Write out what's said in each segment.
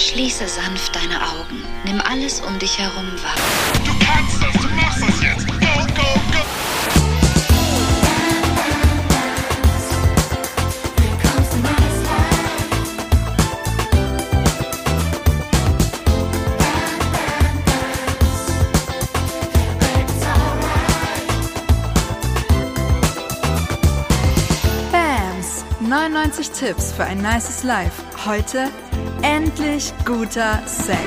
Schließe sanft deine Augen. Nimm alles um dich herum wahr. Du kannst das, du machst das jetzt. Go, go, go. Bams! 99 Tipps für ein nices Life. Heute endlich guter Sex.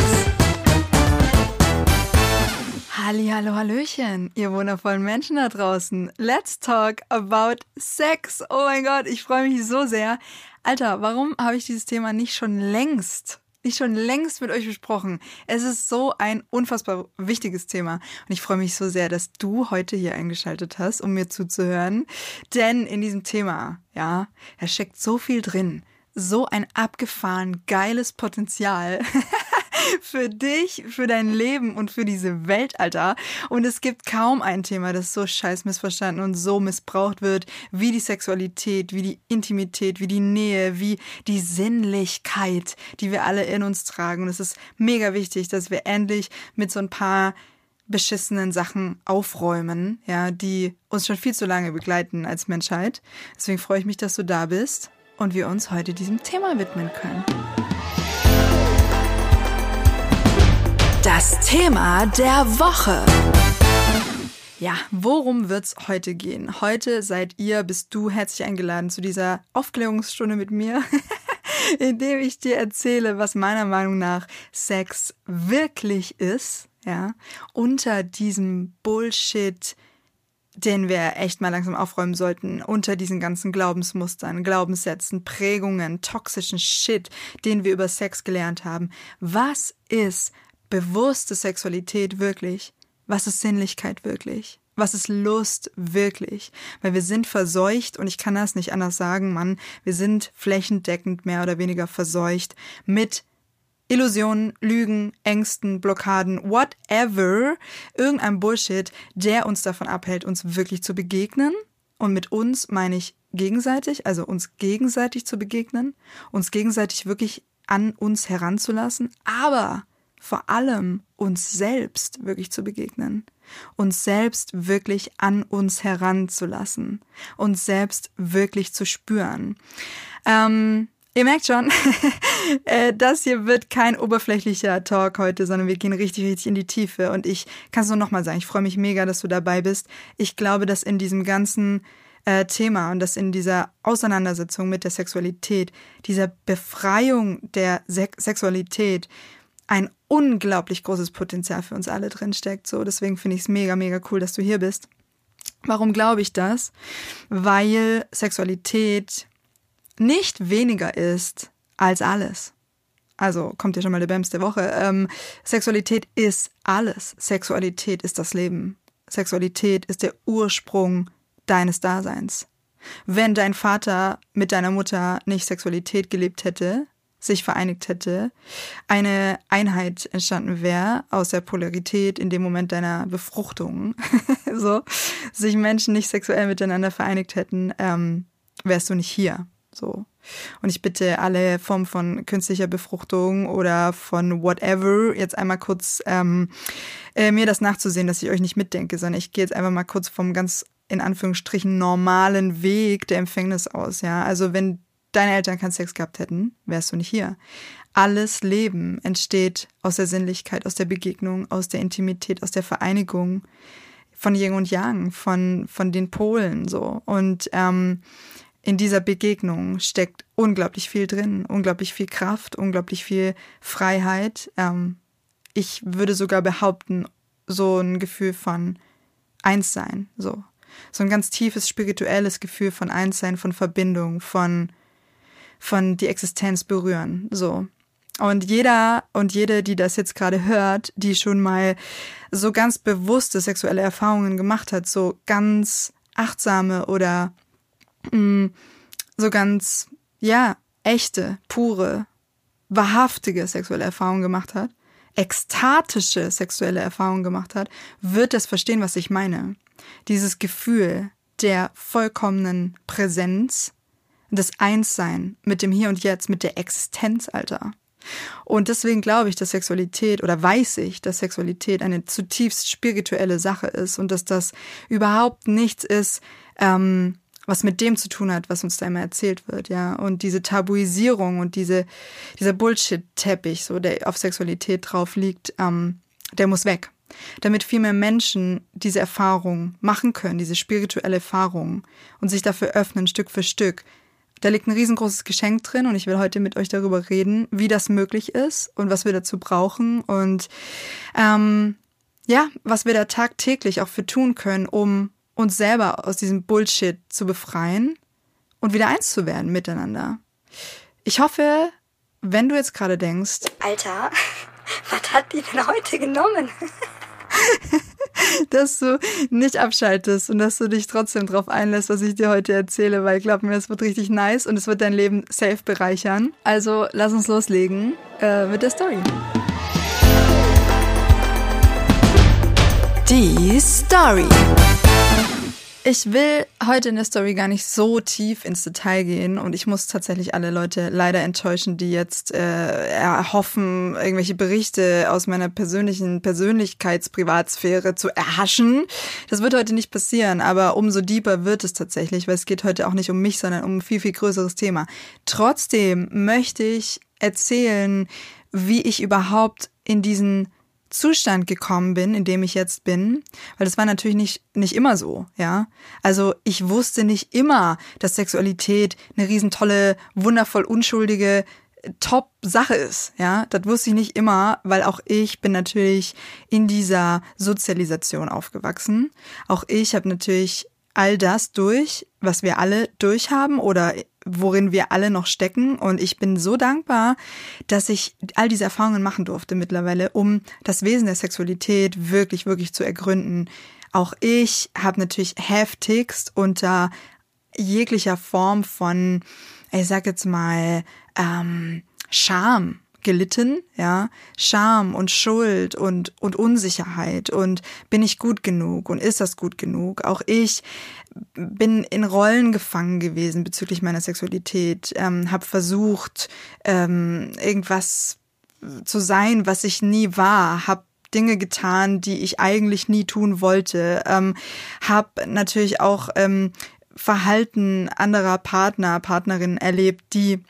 Halli, hallo, hallöchen, ihr wundervollen Menschen da draußen. Let's talk about Sex. Oh mein Gott, ich freue mich so sehr. Alter, warum habe ich dieses Thema nicht schon längst nicht schon längst mit euch besprochen. Es ist so ein unfassbar wichtiges Thema. Und ich freue mich so sehr, dass du heute hier eingeschaltet hast, um mir zuzuhören. Denn in diesem Thema, ja, da steckt so viel drin. So ein abgefahren geiles Potenzial. für dich, für dein Leben und für diese Welt, Alter. Und es gibt kaum ein Thema, das so scheiß missverstanden und so missbraucht wird, wie die Sexualität, wie die Intimität, wie die Nähe, wie die Sinnlichkeit, die wir alle in uns tragen. Und es ist mega wichtig, dass wir endlich mit so ein paar beschissenen Sachen aufräumen, ja, die uns schon viel zu lange begleiten als Menschheit. Deswegen freue ich mich, dass du da bist und wir uns heute diesem Thema widmen können. Das Thema der Woche. Ja, worum wird's heute gehen? Heute seid ihr, bist du herzlich eingeladen zu dieser Aufklärungsstunde mit mir, indem ich dir erzähle, was meiner Meinung nach Sex wirklich ist, ja, unter diesem Bullshit, den wir echt mal langsam aufräumen sollten, unter diesen ganzen Glaubensmustern, Glaubenssätzen, Prägungen, toxischen Shit, den wir über Sex gelernt haben. Was ist bewusste Sexualität wirklich? Was ist Sinnlichkeit wirklich? Was ist Lust wirklich? Weil wir sind verseucht und ich kann das nicht anders sagen, Mann. Wir sind flächendeckend mehr oder weniger verseucht mit Illusionen, Lügen, Ängsten, Blockaden, whatever, irgendein Bullshit, der uns davon abhält, uns wirklich zu begegnen. Und mit uns meine ich gegenseitig, also uns gegenseitig zu begegnen, uns gegenseitig wirklich an uns heranzulassen, aber vor allem uns selbst wirklich zu begegnen, uns selbst wirklich an uns heranzulassen, uns selbst wirklich zu spüren. Ähm, ihr merkt schon, äh, das hier wird kein oberflächlicher Talk heute, sondern wir gehen richtig, richtig in die Tiefe. Und ich kann es nur nochmal sagen, ich freue mich mega, dass du dabei bist. Ich glaube, dass in diesem ganzen äh, Thema und dass in dieser Auseinandersetzung mit der Sexualität, dieser Befreiung der Se Sexualität, ein unglaublich großes Potenzial für uns alle drin steckt. So, deswegen finde ich es mega, mega cool, dass du hier bist. Warum glaube ich das? Weil Sexualität nicht weniger ist als alles. Also kommt hier schon mal der Bams der Woche. Ähm, Sexualität ist alles. Sexualität ist das Leben. Sexualität ist der Ursprung deines Daseins. Wenn dein Vater mit deiner Mutter nicht Sexualität gelebt hätte, sich vereinigt hätte, eine Einheit entstanden wäre aus der Polarität in dem Moment deiner Befruchtung, so, sich Menschen nicht sexuell miteinander vereinigt hätten, ähm, wärst du nicht hier, so. Und ich bitte alle Formen von künstlicher Befruchtung oder von whatever jetzt einmal kurz ähm, äh, mir das nachzusehen, dass ich euch nicht mitdenke, sondern ich gehe jetzt einfach mal kurz vom ganz in Anführungsstrichen normalen Weg der Empfängnis aus, ja. Also wenn deine Eltern keinen Sex gehabt hätten, wärst du nicht hier. Alles Leben entsteht aus der Sinnlichkeit, aus der Begegnung, aus der Intimität, aus der Vereinigung von Yin und Yang, von, von den Polen so. Und ähm, in dieser Begegnung steckt unglaublich viel drin, unglaublich viel Kraft, unglaublich viel Freiheit. Ähm, ich würde sogar behaupten, so ein Gefühl von Einssein, so. So ein ganz tiefes spirituelles Gefühl von Einssein, von Verbindung, von von die Existenz berühren. So. Und jeder und jede, die das jetzt gerade hört, die schon mal so ganz bewusste sexuelle Erfahrungen gemacht hat, so ganz achtsame oder mm, so ganz, ja, echte, pure, wahrhaftige sexuelle Erfahrungen gemacht hat, ekstatische sexuelle Erfahrungen gemacht hat, wird das verstehen, was ich meine. Dieses Gefühl der vollkommenen Präsenz, das Einssein mit dem Hier und Jetzt, mit der Existenz, Alter. Und deswegen glaube ich, dass Sexualität oder weiß ich, dass Sexualität eine zutiefst spirituelle Sache ist und dass das überhaupt nichts ist, ähm, was mit dem zu tun hat, was uns da immer erzählt wird, ja. Und diese Tabuisierung und diese, dieser Bullshit-Teppich, so, der auf Sexualität drauf liegt, ähm, der muss weg. Damit viel mehr Menschen diese Erfahrung machen können, diese spirituelle Erfahrung und sich dafür öffnen, Stück für Stück. Da liegt ein riesengroßes Geschenk drin und ich will heute mit euch darüber reden, wie das möglich ist und was wir dazu brauchen und ähm, ja, was wir da tagtäglich auch für tun können, um uns selber aus diesem Bullshit zu befreien und wieder eins zu werden miteinander. Ich hoffe, wenn du jetzt gerade denkst, Alter, was hat die denn heute genommen? dass du nicht abschaltest und dass du dich trotzdem drauf einlässt, was ich dir heute erzähle, weil glaub mir, es wird richtig nice und es wird dein Leben safe bereichern. Also lass uns loslegen äh, mit der Story. Die Story. Ich will heute in der Story gar nicht so tief ins Detail gehen und ich muss tatsächlich alle Leute leider enttäuschen, die jetzt äh, erhoffen, irgendwelche Berichte aus meiner persönlichen Persönlichkeitsprivatsphäre zu erhaschen. Das wird heute nicht passieren, aber umso deeper wird es tatsächlich, weil es geht heute auch nicht um mich, sondern um ein viel, viel größeres Thema. Trotzdem möchte ich erzählen, wie ich überhaupt in diesen Zustand gekommen bin, in dem ich jetzt bin, weil das war natürlich nicht, nicht immer so, ja. Also ich wusste nicht immer, dass Sexualität eine riesentolle, wundervoll unschuldige Top-Sache ist, ja. Das wusste ich nicht immer, weil auch ich bin natürlich in dieser Sozialisation aufgewachsen. Auch ich habe natürlich all das durch, was wir alle durchhaben oder worin wir alle noch stecken. Und ich bin so dankbar, dass ich all diese Erfahrungen machen durfte mittlerweile, um das Wesen der Sexualität wirklich, wirklich zu ergründen. Auch ich habe natürlich heftigst unter jeglicher Form von, ich sag jetzt mal, ähm, Scham gelitten, ja, Scham und Schuld und und Unsicherheit und bin ich gut genug und ist das gut genug? Auch ich bin in Rollen gefangen gewesen bezüglich meiner Sexualität, ähm, habe versucht ähm, irgendwas zu sein, was ich nie war, habe Dinge getan, die ich eigentlich nie tun wollte, ähm, habe natürlich auch ähm, Verhalten anderer Partner, Partnerinnen erlebt, die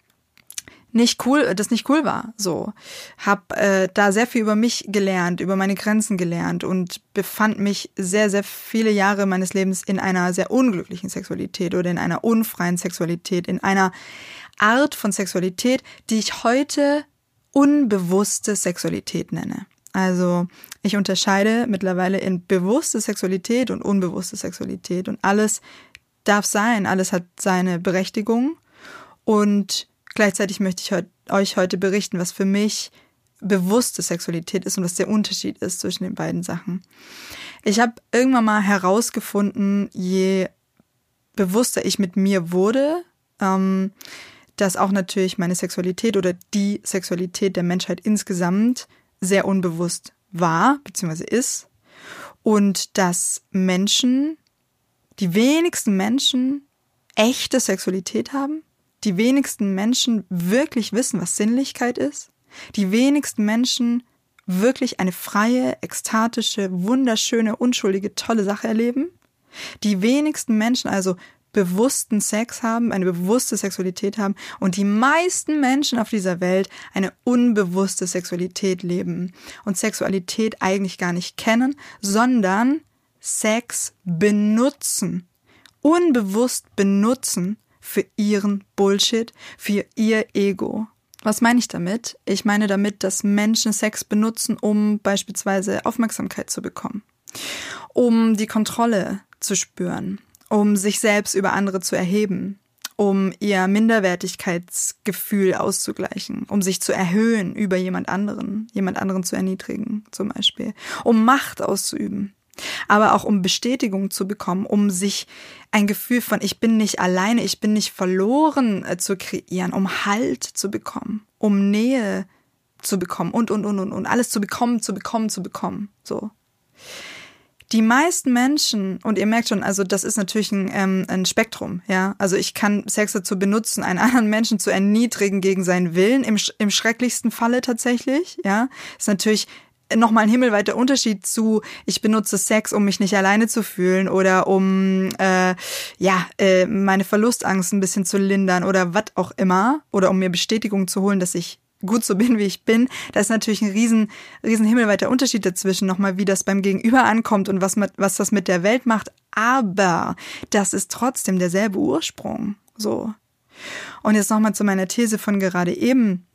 nicht cool, das nicht cool war. So, hab äh, da sehr viel über mich gelernt, über meine Grenzen gelernt und befand mich sehr, sehr viele Jahre meines Lebens in einer sehr unglücklichen Sexualität oder in einer unfreien Sexualität, in einer Art von Sexualität, die ich heute unbewusste Sexualität nenne. Also ich unterscheide mittlerweile in bewusste Sexualität und unbewusste Sexualität und alles darf sein, alles hat seine Berechtigung und Gleichzeitig möchte ich euch heute berichten, was für mich bewusste Sexualität ist und was der Unterschied ist zwischen den beiden Sachen. Ich habe irgendwann mal herausgefunden, je bewusster ich mit mir wurde, ähm, dass auch natürlich meine Sexualität oder die Sexualität der Menschheit insgesamt sehr unbewusst war bzw. ist und dass Menschen, die wenigsten Menschen echte Sexualität haben die wenigsten Menschen wirklich wissen, was Sinnlichkeit ist, die wenigsten Menschen wirklich eine freie, ekstatische, wunderschöne, unschuldige, tolle Sache erleben, die wenigsten Menschen also bewussten Sex haben, eine bewusste Sexualität haben und die meisten Menschen auf dieser Welt eine unbewusste Sexualität leben und Sexualität eigentlich gar nicht kennen, sondern Sex benutzen, unbewusst benutzen, für ihren Bullshit, für ihr Ego. Was meine ich damit? Ich meine damit, dass Menschen Sex benutzen, um beispielsweise Aufmerksamkeit zu bekommen, um die Kontrolle zu spüren, um sich selbst über andere zu erheben, um ihr Minderwertigkeitsgefühl auszugleichen, um sich zu erhöhen über jemand anderen, jemand anderen zu erniedrigen zum Beispiel, um Macht auszuüben aber auch um Bestätigung zu bekommen, um sich ein Gefühl von ich bin nicht alleine, ich bin nicht verloren äh, zu kreieren, um Halt zu bekommen, um Nähe zu bekommen und und und und und alles zu bekommen, zu bekommen, zu bekommen, so. die meisten Menschen, und ihr merkt schon, also das ist natürlich ein, ähm, ein Spektrum, ja. Also ich kann Sex dazu benutzen, einen anderen Menschen zu erniedrigen gegen seinen Willen, im, im schrecklichsten Falle tatsächlich, ja. Ist natürlich nochmal ein himmelweiter Unterschied zu, ich benutze Sex, um mich nicht alleine zu fühlen oder um äh, ja äh, meine Verlustangst ein bisschen zu lindern oder was auch immer oder um mir Bestätigung zu holen, dass ich gut so bin, wie ich bin. Da ist natürlich ein riesen, riesen himmelweiter Unterschied dazwischen, nochmal, wie das beim Gegenüber ankommt und was, was das mit der Welt macht. Aber das ist trotzdem derselbe Ursprung. So. Und jetzt nochmal zu meiner These von gerade eben.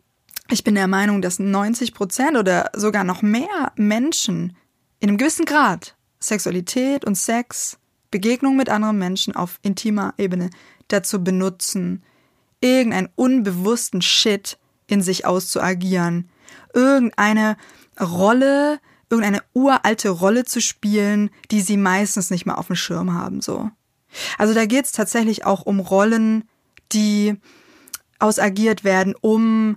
Ich bin der Meinung, dass 90 Prozent oder sogar noch mehr Menschen in einem gewissen Grad Sexualität und Sex, Begegnung mit anderen Menschen auf intimer Ebene dazu benutzen, irgendeinen unbewussten Shit in sich auszuagieren, irgendeine Rolle, irgendeine uralte Rolle zu spielen, die sie meistens nicht mal auf dem Schirm haben, so. Also da geht's tatsächlich auch um Rollen, die ausagiert werden, um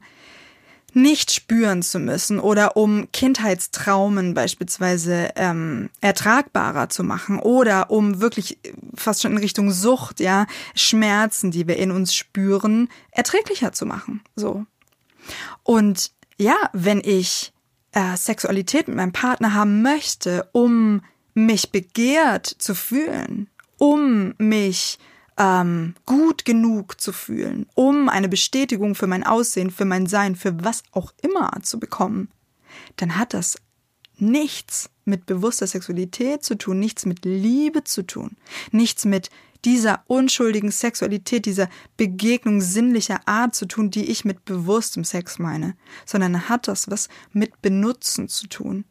nicht spüren zu müssen oder um Kindheitstraumen beispielsweise ähm, ertragbarer zu machen oder um wirklich fast schon in Richtung Sucht, ja, Schmerzen, die wir in uns spüren, erträglicher zu machen. So. Und ja, wenn ich äh, Sexualität mit meinem Partner haben möchte, um mich begehrt zu fühlen, um mich ähm, gut genug zu fühlen, um eine Bestätigung für mein Aussehen, für mein Sein, für was auch immer zu bekommen, dann hat das nichts mit bewusster Sexualität zu tun, nichts mit Liebe zu tun, nichts mit dieser unschuldigen Sexualität, dieser Begegnung sinnlicher Art zu tun, die ich mit bewusstem Sex meine, sondern hat das was mit Benutzen zu tun.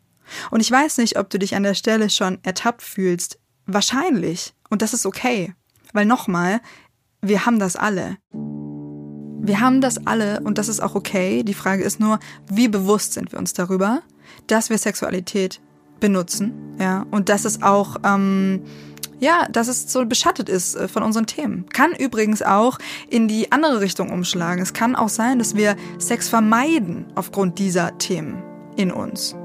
Und ich weiß nicht, ob du dich an der Stelle schon ertappt fühlst. Wahrscheinlich. Und das ist okay. Weil nochmal, wir haben das alle. Wir haben das alle und das ist auch okay. Die Frage ist nur, wie bewusst sind wir uns darüber, dass wir Sexualität benutzen, ja, und dass es auch ähm, ja, dass es so beschattet ist äh, von unseren Themen. Kann übrigens auch in die andere Richtung umschlagen. Es kann auch sein, dass wir Sex vermeiden aufgrund dieser Themen in uns.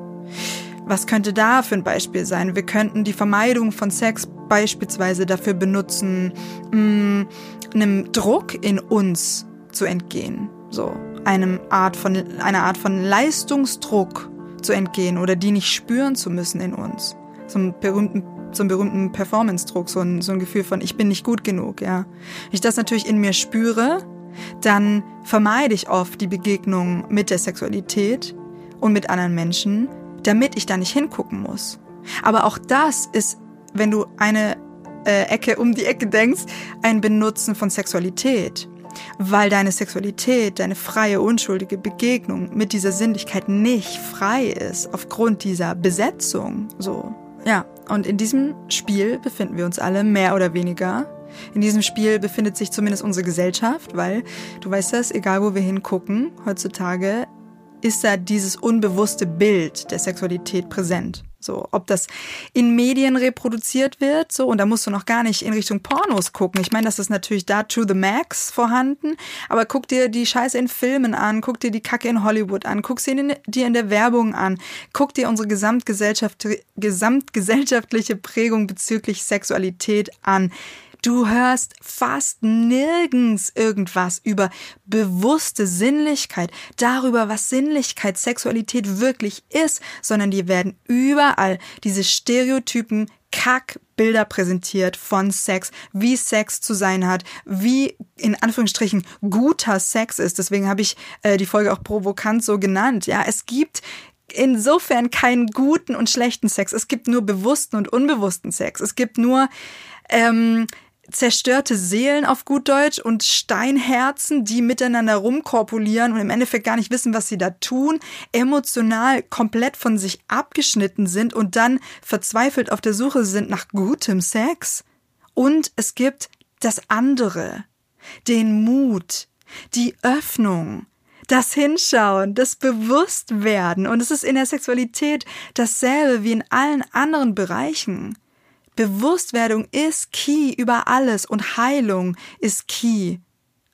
Was könnte da für ein Beispiel sein? Wir könnten die Vermeidung von Sex beispielsweise dafür benutzen, mh, mm, einem Druck in uns zu entgehen. So, einem Art von, einer Art von Leistungsdruck zu entgehen oder die nicht spüren zu müssen in uns. So einen berühmten so berühmten Performance-Druck, so ein, so ein Gefühl von, ich bin nicht gut genug, ja. Wenn ich das natürlich in mir spüre, dann vermeide ich oft die Begegnung mit der Sexualität und mit anderen Menschen, damit ich da nicht hingucken muss. Aber auch das ist, wenn du eine äh, Ecke um die Ecke denkst, ein Benutzen von Sexualität. Weil deine Sexualität, deine freie, unschuldige Begegnung mit dieser Sinnlichkeit nicht frei ist, aufgrund dieser Besetzung, so. Ja, und in diesem Spiel befinden wir uns alle mehr oder weniger. In diesem Spiel befindet sich zumindest unsere Gesellschaft, weil du weißt das, egal wo wir hingucken, heutzutage ist da dieses unbewusste Bild der Sexualität präsent. So, ob das in Medien reproduziert wird, so, und da musst du noch gar nicht in Richtung Pornos gucken. Ich meine, das ist natürlich da to the max vorhanden, aber guck dir die Scheiße in Filmen an, guck dir die Kacke in Hollywood an, guck sie in, dir in der Werbung an, guck dir unsere Gesamtgesellschaft, gesamtgesellschaftliche Prägung bezüglich Sexualität an. Du hörst fast nirgends irgendwas über bewusste Sinnlichkeit, darüber, was Sinnlichkeit, Sexualität wirklich ist, sondern dir werden überall diese Stereotypen Kackbilder präsentiert von Sex, wie Sex zu sein hat, wie in Anführungsstrichen guter Sex ist. Deswegen habe ich äh, die Folge auch provokant so genannt. Ja, es gibt insofern keinen guten und schlechten Sex. Es gibt nur bewussten und unbewussten Sex. Es gibt nur ähm, zerstörte Seelen auf gut Deutsch und Steinherzen, die miteinander rumkorpulieren und im Endeffekt gar nicht wissen, was sie da tun, emotional komplett von sich abgeschnitten sind und dann verzweifelt auf der Suche sind nach gutem Sex. Und es gibt das andere, den Mut, die Öffnung, das Hinschauen, das Bewusstwerden. Und es ist in der Sexualität dasselbe wie in allen anderen Bereichen. Bewusstwerdung ist key über alles und Heilung ist key.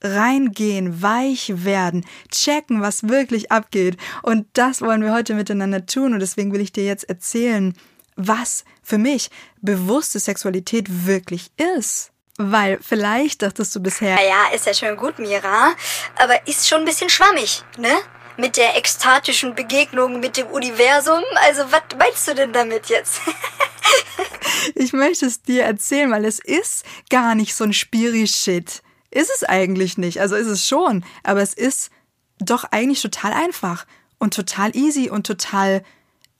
Reingehen, weich werden, checken, was wirklich abgeht. Und das wollen wir heute miteinander tun. Und deswegen will ich dir jetzt erzählen, was für mich bewusste Sexualität wirklich ist. Weil vielleicht dachtest du bisher, Naja, ist ja schön gut, Mira, aber ist schon ein bisschen schwammig, ne? Mit der ekstatischen Begegnung mit dem Universum. Also, was meinst du denn damit jetzt? ich möchte es dir erzählen, weil es ist gar nicht so ein Spiri-Shit. Ist es eigentlich nicht. Also ist es schon. Aber es ist doch eigentlich total einfach und total easy und total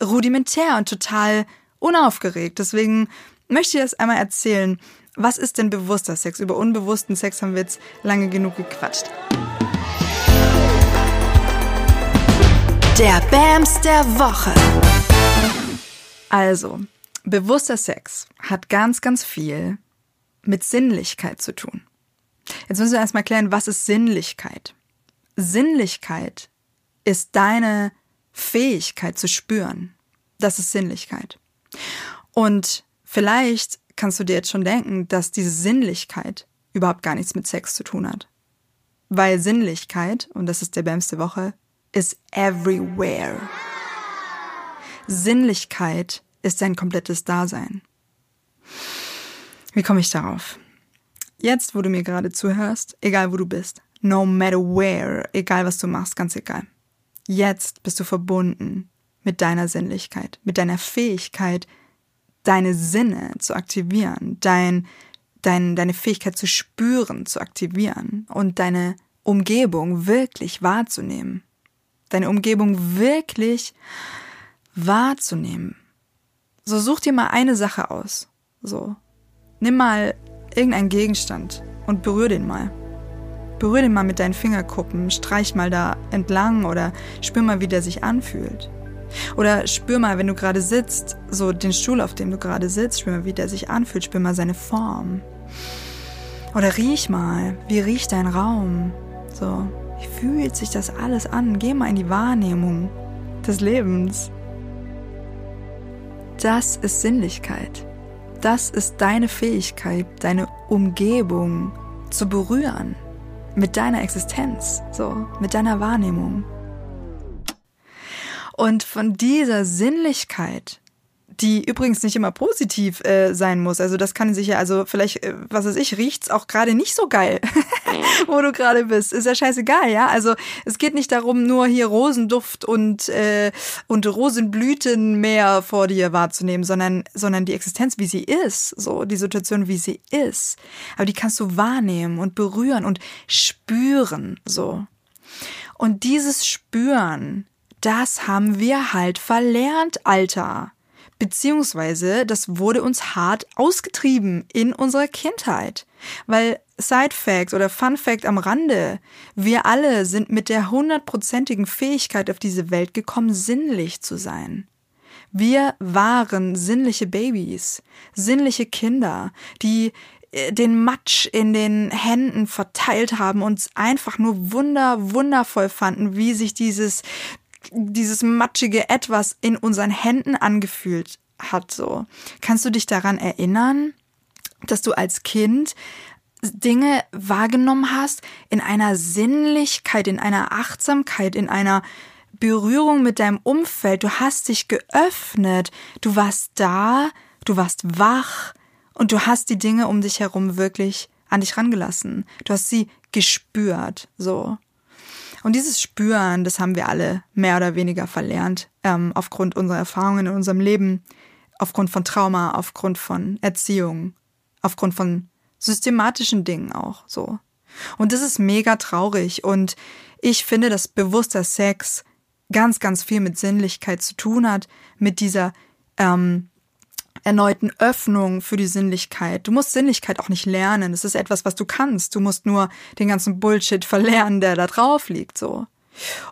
rudimentär und total unaufgeregt. Deswegen möchte ich das einmal erzählen. Was ist denn bewusster Sex? Über unbewussten Sex haben wir jetzt lange genug gequatscht. Der Bams der Woche. Also, bewusster Sex hat ganz, ganz viel mit Sinnlichkeit zu tun. Jetzt müssen wir erstmal klären, was ist Sinnlichkeit? Sinnlichkeit ist deine Fähigkeit zu spüren. Das ist Sinnlichkeit. Und vielleicht kannst du dir jetzt schon denken, dass diese Sinnlichkeit überhaupt gar nichts mit Sex zu tun hat. Weil Sinnlichkeit, und das ist der bämste Woche, ist everywhere. Sinnlichkeit ist dein komplettes Dasein. Wie komme ich darauf? Jetzt, wo du mir gerade zuhörst, egal wo du bist, no matter where, egal was du machst, ganz egal. Jetzt bist du verbunden mit deiner Sinnlichkeit, mit deiner Fähigkeit, deine Sinne zu aktivieren, dein, dein, deine Fähigkeit zu spüren, zu aktivieren und deine Umgebung wirklich wahrzunehmen. Deine Umgebung wirklich wahrzunehmen. So such dir mal eine Sache aus. So. Nimm mal irgendeinen Gegenstand und berühr den mal. Berühr den mal mit deinen Fingerkuppen, streich mal da entlang oder spür mal, wie der sich anfühlt. Oder spür mal, wenn du gerade sitzt, so den Stuhl, auf dem du gerade sitzt, spür mal, wie der sich anfühlt, spür mal seine Form. Oder riech mal, wie riecht dein Raum? So, wie fühlt sich das alles an? Geh mal in die Wahrnehmung des Lebens. Das ist Sinnlichkeit. Das ist deine Fähigkeit, deine Umgebung zu berühren. Mit deiner Existenz, so, mit deiner Wahrnehmung. Und von dieser Sinnlichkeit, die übrigens nicht immer positiv äh, sein muss. Also das kann sich ja, also vielleicht, äh, was weiß ich, riecht's auch gerade nicht so geil, wo du gerade bist. Ist ja scheißegal, ja. Also es geht nicht darum, nur hier Rosenduft und äh, und Rosenblütenmeer vor dir wahrzunehmen, sondern sondern die Existenz, wie sie ist, so die Situation, wie sie ist. Aber die kannst du wahrnehmen und berühren und spüren, so. Und dieses Spüren, das haben wir halt verlernt, Alter. Beziehungsweise, das wurde uns hart ausgetrieben in unserer Kindheit. Weil Side Fact oder Fun Fact am Rande, wir alle sind mit der hundertprozentigen Fähigkeit auf diese Welt gekommen, sinnlich zu sein. Wir waren sinnliche Babys, sinnliche Kinder, die äh, den Matsch in den Händen verteilt haben und einfach nur wunder, wundervoll fanden, wie sich dieses dieses matschige Etwas in unseren Händen angefühlt hat, so. Kannst du dich daran erinnern, dass du als Kind Dinge wahrgenommen hast in einer Sinnlichkeit, in einer Achtsamkeit, in einer Berührung mit deinem Umfeld. Du hast dich geöffnet, du warst da, du warst wach und du hast die Dinge um dich herum wirklich an dich rangelassen. Du hast sie gespürt, so. Und dieses Spüren, das haben wir alle mehr oder weniger verlernt, ähm, aufgrund unserer Erfahrungen in unserem Leben, aufgrund von Trauma, aufgrund von Erziehung, aufgrund von systematischen Dingen auch so. Und das ist mega traurig und ich finde, dass bewusster Sex ganz, ganz viel mit Sinnlichkeit zu tun hat, mit dieser ähm, erneuten Öffnung für die Sinnlichkeit. Du musst Sinnlichkeit auch nicht lernen. Es ist etwas, was du kannst. Du musst nur den ganzen Bullshit verlernen, der da drauf liegt, so.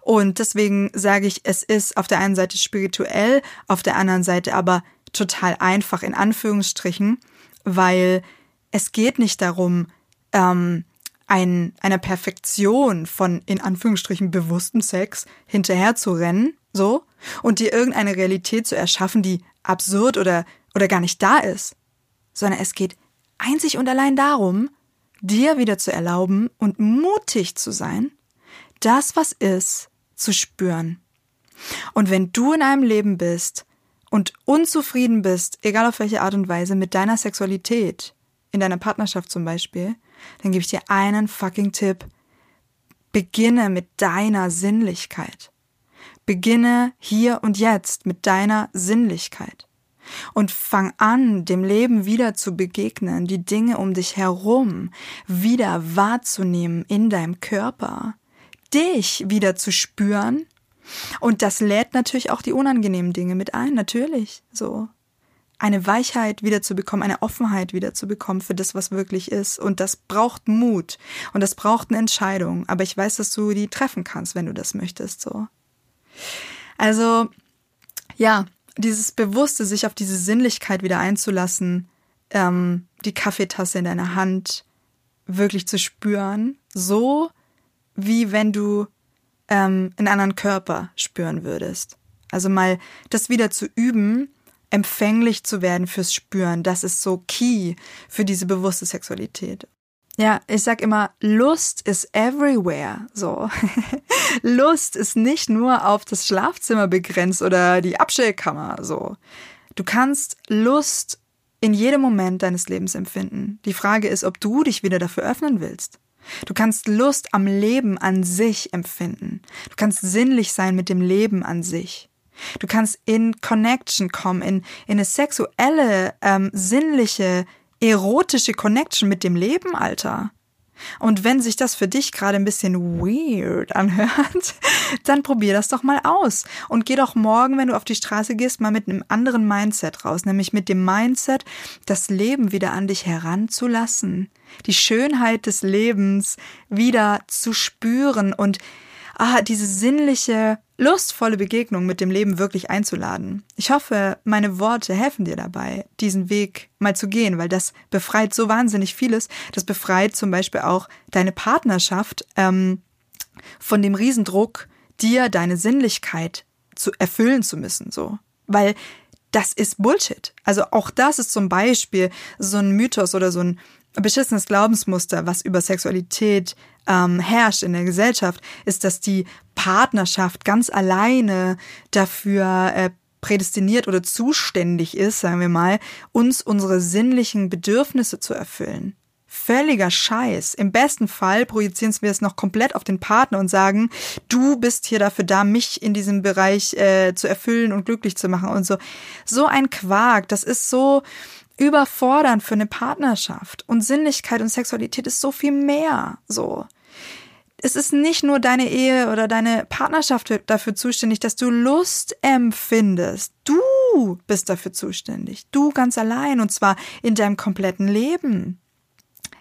Und deswegen sage ich, es ist auf der einen Seite spirituell, auf der anderen Seite aber total einfach in Anführungsstrichen, weil es geht nicht darum, ähm, ein, einer Perfektion von in Anführungsstrichen bewusstem Sex hinterher zu rennen, so, und dir irgendeine Realität zu erschaffen, die absurd oder oder gar nicht da ist, sondern es geht einzig und allein darum, dir wieder zu erlauben und mutig zu sein, das, was ist, zu spüren. Und wenn du in einem Leben bist und unzufrieden bist, egal auf welche Art und Weise, mit deiner Sexualität, in deiner Partnerschaft zum Beispiel, dann gebe ich dir einen fucking Tipp. Beginne mit deiner Sinnlichkeit. Beginne hier und jetzt mit deiner Sinnlichkeit. Und fang an, dem Leben wieder zu begegnen, die Dinge um dich herum wieder wahrzunehmen in deinem Körper, dich wieder zu spüren. Und das lädt natürlich auch die unangenehmen Dinge mit ein, natürlich, so. Eine Weichheit wiederzubekommen, eine Offenheit wiederzubekommen für das, was wirklich ist. Und das braucht Mut. Und das braucht eine Entscheidung. Aber ich weiß, dass du die treffen kannst, wenn du das möchtest, so. Also, ja, dieses Bewusste, sich auf diese Sinnlichkeit wieder einzulassen, ähm, die Kaffeetasse in deiner Hand wirklich zu spüren, so wie wenn du ähm, einen anderen Körper spüren würdest. Also mal das wieder zu üben, empfänglich zu werden fürs Spüren, das ist so key für diese bewusste Sexualität. Ja, ich sag immer, Lust ist everywhere. So. Lust ist nicht nur auf das Schlafzimmer begrenzt oder die Abstellkammer. So. Du kannst Lust in jedem Moment deines Lebens empfinden. Die Frage ist, ob du dich wieder dafür öffnen willst. Du kannst Lust am Leben an sich empfinden. Du kannst sinnlich sein mit dem Leben an sich. Du kannst in Connection kommen, in, in eine sexuelle, ähm, sinnliche erotische Connection mit dem Leben, Alter. Und wenn sich das für dich gerade ein bisschen weird anhört, dann probier das doch mal aus und geh doch morgen, wenn du auf die Straße gehst, mal mit einem anderen Mindset raus, nämlich mit dem Mindset, das Leben wieder an dich heranzulassen, die Schönheit des Lebens wieder zu spüren und ah, diese sinnliche lustvolle Begegnung mit dem Leben wirklich einzuladen. Ich hoffe, meine Worte helfen dir dabei, diesen Weg mal zu gehen, weil das befreit so wahnsinnig vieles. Das befreit zum Beispiel auch deine Partnerschaft ähm, von dem Riesendruck, dir deine Sinnlichkeit zu erfüllen zu müssen, so. Weil das ist Bullshit. Also auch das ist zum Beispiel so ein Mythos oder so ein beschissenes Glaubensmuster, was über Sexualität ähm, herrscht in der Gesellschaft, ist, dass die Partnerschaft ganz alleine dafür äh, prädestiniert oder zuständig ist, sagen wir mal, uns unsere sinnlichen Bedürfnisse zu erfüllen. Völliger Scheiß. Im besten Fall projizieren wir es noch komplett auf den Partner und sagen, du bist hier dafür da, mich in diesem Bereich äh, zu erfüllen und glücklich zu machen und so. So ein Quark. Das ist so, überfordernd für eine Partnerschaft. Und Sinnlichkeit und Sexualität ist so viel mehr. So. Es ist nicht nur deine Ehe oder deine Partnerschaft dafür zuständig, dass du Lust empfindest. Du bist dafür zuständig. Du ganz allein und zwar in deinem kompletten Leben.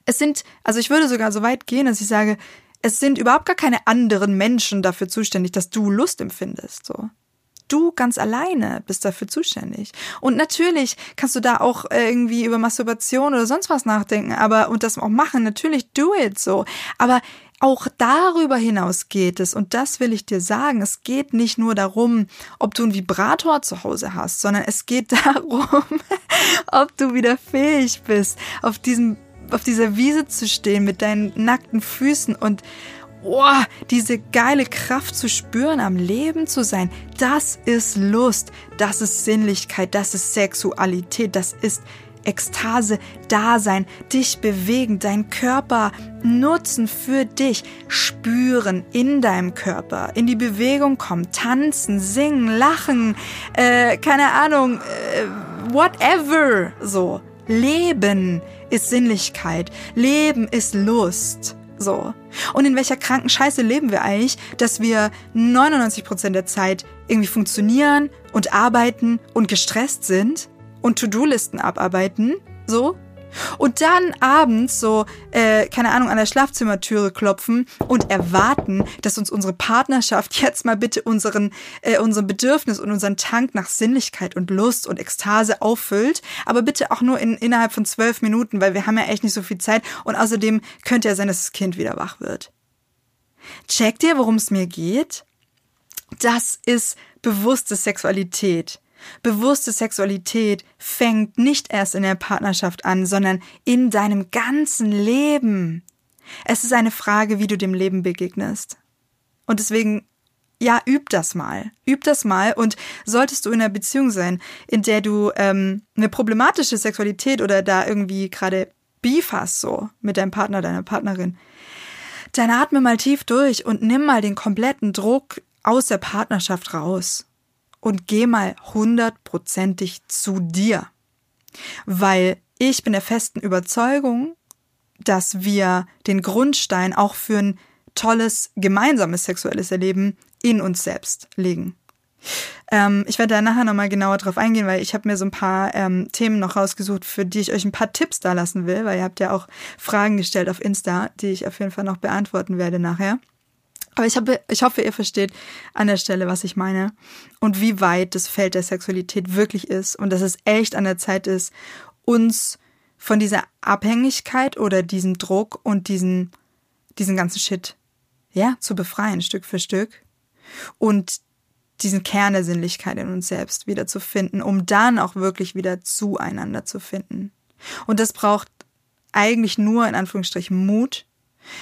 Es sind, also ich würde sogar so weit gehen, dass ich sage, es sind überhaupt gar keine anderen Menschen dafür zuständig, dass du Lust empfindest. So. Du ganz alleine bist dafür zuständig. Und natürlich kannst du da auch irgendwie über Masturbation oder sonst was nachdenken, aber und das auch machen. Natürlich do it so. Aber auch darüber hinaus geht es, und das will ich dir sagen, es geht nicht nur darum, ob du einen Vibrator zu Hause hast, sondern es geht darum, ob du wieder fähig bist, auf diesem, auf dieser Wiese zu stehen mit deinen nackten Füßen und oh, diese geile Kraft zu spüren, am Leben zu sein, das ist Lust, das ist Sinnlichkeit, das ist Sexualität, das ist Ekstase, Dasein, dich bewegen, deinen Körper nutzen für dich, spüren in deinem Körper, in die Bewegung kommen, tanzen, singen, lachen, äh, keine Ahnung, äh, whatever, so. Leben ist Sinnlichkeit, Leben ist Lust. So. Und in welcher kranken Scheiße leben wir eigentlich, dass wir 99% der Zeit irgendwie funktionieren und arbeiten und gestresst sind und To-Do-Listen abarbeiten? So? Und dann abends so, äh, keine Ahnung, an der Schlafzimmertüre klopfen und erwarten, dass uns unsere Partnerschaft jetzt mal bitte unseren, äh, unseren Bedürfnis und unseren Tank nach Sinnlichkeit und Lust und Ekstase auffüllt. Aber bitte auch nur in, innerhalb von zwölf Minuten, weil wir haben ja echt nicht so viel Zeit. Und außerdem könnte ja sein, dass das Kind wieder wach wird. Checkt ihr, worum es mir geht? Das ist bewusste Sexualität. Bewusste Sexualität fängt nicht erst in der Partnerschaft an, sondern in deinem ganzen Leben. Es ist eine Frage, wie du dem Leben begegnest. Und deswegen ja, üb das mal. Üb das mal. Und solltest du in einer Beziehung sein, in der du ähm, eine problematische Sexualität oder da irgendwie gerade Beef hast, so mit deinem Partner, deiner Partnerin, dann atme mal tief durch und nimm mal den kompletten Druck aus der Partnerschaft raus. Und geh mal hundertprozentig zu dir. Weil ich bin der festen Überzeugung, dass wir den Grundstein auch für ein tolles gemeinsames sexuelles Erleben in uns selbst legen. Ähm, ich werde da nachher nochmal genauer drauf eingehen, weil ich habe mir so ein paar ähm, Themen noch rausgesucht, für die ich euch ein paar Tipps da lassen will, weil ihr habt ja auch Fragen gestellt auf Insta, die ich auf jeden Fall noch beantworten werde nachher. Aber ich, habe, ich hoffe, ihr versteht an der Stelle, was ich meine und wie weit das Feld der Sexualität wirklich ist und dass es echt an der Zeit ist, uns von dieser Abhängigkeit oder diesem Druck und diesen, diesen ganzen Shit, ja, zu befreien, Stück für Stück und diesen Kern der Sinnlichkeit in uns selbst wieder zu finden, um dann auch wirklich wieder zueinander zu finden. Und das braucht eigentlich nur in Anführungsstrichen Mut,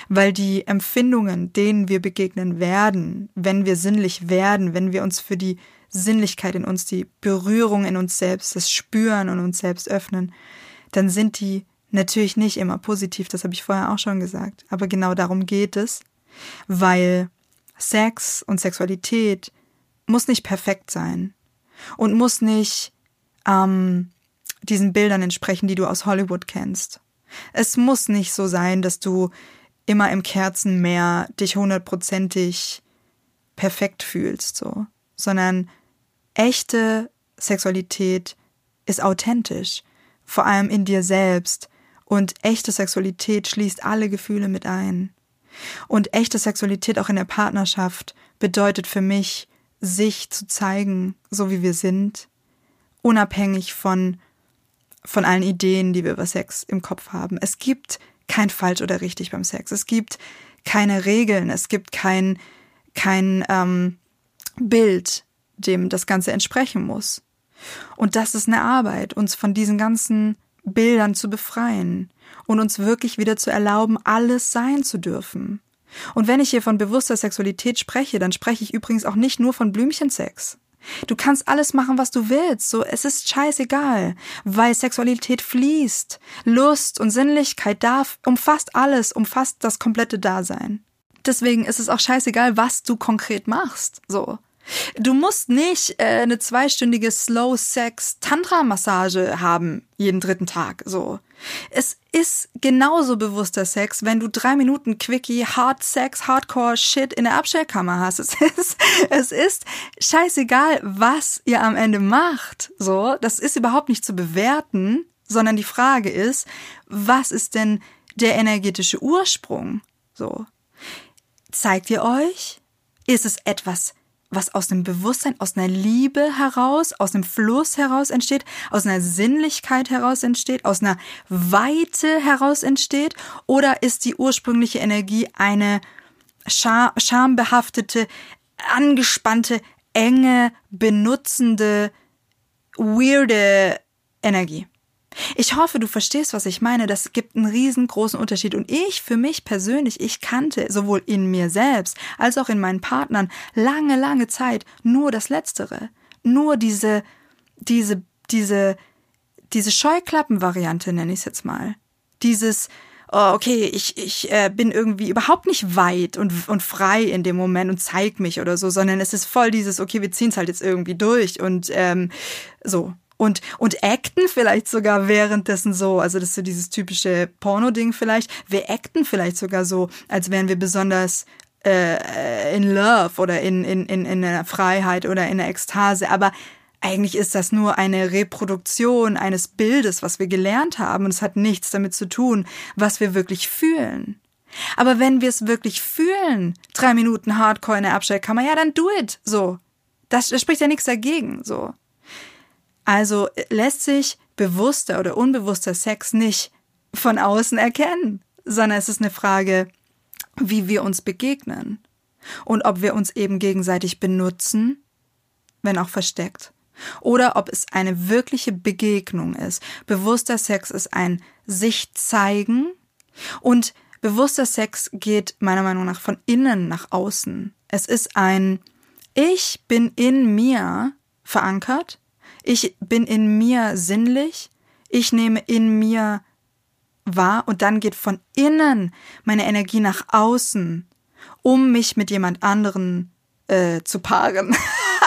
weil die Empfindungen, denen wir begegnen werden, wenn wir sinnlich werden, wenn wir uns für die Sinnlichkeit in uns, die Berührung in uns selbst, das Spüren in uns selbst öffnen, dann sind die natürlich nicht immer positiv, das habe ich vorher auch schon gesagt. Aber genau darum geht es, weil Sex und Sexualität muss nicht perfekt sein und muss nicht ähm, diesen Bildern entsprechen, die du aus Hollywood kennst. Es muss nicht so sein, dass du immer im Kerzenmeer dich hundertprozentig perfekt fühlst, so, sondern echte Sexualität ist authentisch, vor allem in dir selbst. Und echte Sexualität schließt alle Gefühle mit ein. Und echte Sexualität auch in der Partnerschaft bedeutet für mich, sich zu zeigen, so wie wir sind, unabhängig von, von allen Ideen, die wir über Sex im Kopf haben. Es gibt kein falsch oder richtig beim Sex. Es gibt keine Regeln. Es gibt kein, kein ähm, Bild, dem das Ganze entsprechen muss. Und das ist eine Arbeit, uns von diesen ganzen Bildern zu befreien und uns wirklich wieder zu erlauben, alles sein zu dürfen. Und wenn ich hier von bewusster Sexualität spreche, dann spreche ich übrigens auch nicht nur von Blümchensex. Du kannst alles machen, was du willst, so es ist scheißegal, weil Sexualität fließt. Lust und Sinnlichkeit darf umfasst alles, umfasst das komplette Dasein. Deswegen ist es auch scheißegal, was du konkret machst, so. Du musst nicht äh, eine zweistündige Slow Sex Tantra Massage haben jeden dritten Tag, so. Es ist genauso bewusster Sex, wenn du drei Minuten Quickie, Hard Sex, Hardcore Shit in der Abstellkammer hast. Es ist, es ist scheißegal, was ihr am Ende macht. So, das ist überhaupt nicht zu bewerten, sondern die Frage ist, was ist denn der energetische Ursprung? So. Zeigt ihr euch? Ist es etwas was aus dem Bewusstsein, aus einer Liebe heraus, aus einem Fluss heraus entsteht, aus einer Sinnlichkeit heraus entsteht, aus einer Weite heraus entsteht? Oder ist die ursprüngliche Energie eine schambehaftete, angespannte, enge, benutzende, weirde Energie? Ich hoffe, du verstehst, was ich meine. Das gibt einen riesengroßen Unterschied. Und ich, für mich persönlich, ich kannte sowohl in mir selbst als auch in meinen Partnern lange, lange Zeit nur das Letztere. Nur diese, diese, diese, diese Scheuklappenvariante nenne ich es jetzt mal. Dieses, oh, okay, ich, ich äh, bin irgendwie überhaupt nicht weit und, und frei in dem Moment und zeig mich oder so, sondern es ist voll dieses, okay, wir ziehen es halt jetzt irgendwie durch und ähm, so und, und acten vielleicht sogar währenddessen so. Also das ist so dieses typische Porno-Ding vielleicht. Wir acten vielleicht sogar so, als wären wir besonders äh, in Love oder in, in, in, in einer Freiheit oder in einer Ekstase. Aber eigentlich ist das nur eine Reproduktion eines Bildes, was wir gelernt haben. Und es hat nichts damit zu tun, was wir wirklich fühlen. Aber wenn wir es wirklich fühlen, drei Minuten Hardcore in der Abstellkammer, ja, dann do it. So. Das, das spricht ja nichts dagegen. So. Also lässt sich bewusster oder unbewusster Sex nicht von außen erkennen, sondern es ist eine Frage, wie wir uns begegnen und ob wir uns eben gegenseitig benutzen, wenn auch versteckt, oder ob es eine wirkliche Begegnung ist. Bewusster Sex ist ein sich zeigen und bewusster Sex geht meiner Meinung nach von innen nach außen. Es ist ein Ich bin in mir verankert. Ich bin in mir sinnlich. Ich nehme in mir wahr und dann geht von innen meine Energie nach außen, um mich mit jemand anderen äh, zu paaren.